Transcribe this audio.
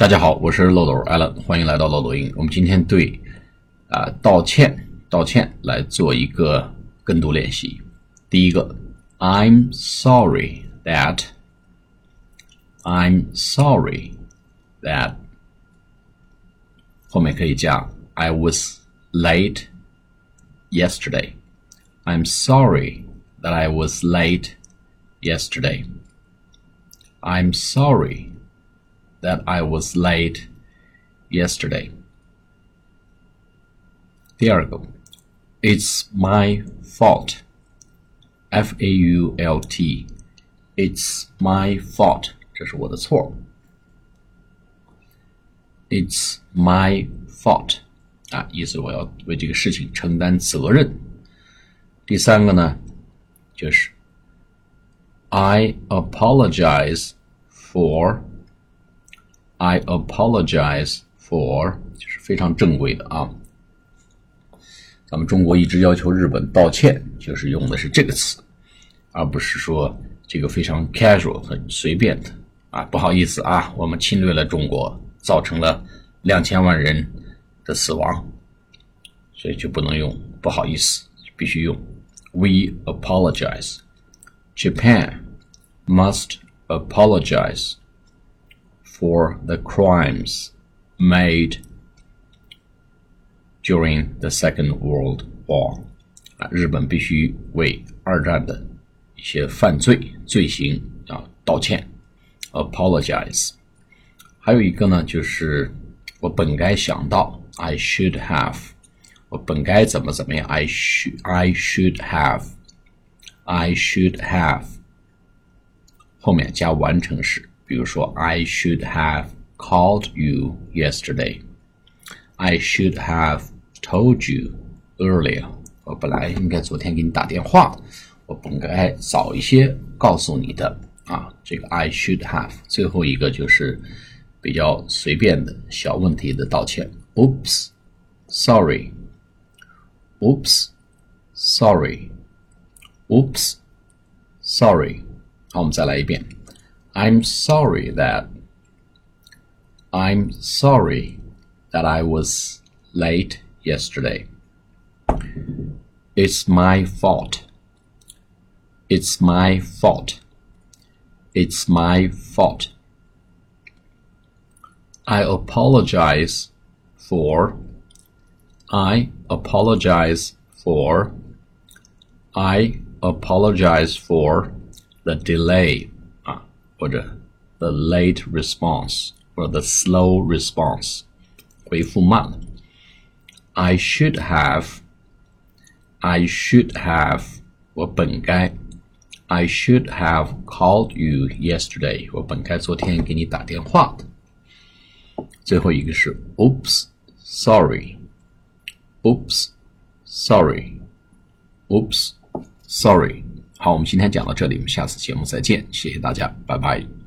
大家好，我是漏斗 Allen，欢迎来到漏斗英。我们今天对啊道歉道歉来做一个跟读练习。第一个，I'm sorry that I'm sorry that 后面可以加 I was late yesterday. I'm sorry that I was late yesterday. I'm sorry that I was late yesterday. 第二个，It's my fault. F A U L T. It's my fault. 这是我的错。It's my fault. 啊，意思我要为这个事情承担责任。第三个呢，就是 I apologize for I apologize for 就是非常正规的啊。咱们中国一直要求日本道歉，就是用的是这个词，而不是说这个非常 casual 很随便的啊。不好意思啊，我们侵略了中国，造成了两千万人的死亡，所以就不能用不好意思，必须用 We apologize. Japan must apologize for the crimes made during the Second World War. 啊，日本必须为二战的一些犯罪罪行啊道歉，apologize。还有一个呢，就是我本该想到，I should have，我本该怎么怎么样，I should I should have，I should have，后面加完成时， 比如说 I should have called you yesterday。I should have told you earlier。我本来应该昨天给你打电话，我本该早一些告诉你的啊。这个 I should have。最后一个就是比较随便的小问题的道歉。Oops, sorry. Oops, sorry. Oops, sorry. 好，我们再来一遍。 I'm sorry that. I'm sorry that I was late yesterday. It's my fault. It's my fault. It's my fault. I apologize for. I apologize for. I apologize for the delay 啊，或者 the late response 或者 the slow response 回复慢了。I should have. I should have 我本该 I should have called you yesterday 我本该昨天给你打电话的。最后一个是 Oops, sorry. Oops, sorry. Oops, sorry. 好，我们今天讲到这里，我们下次节目再见，谢谢大家，拜拜。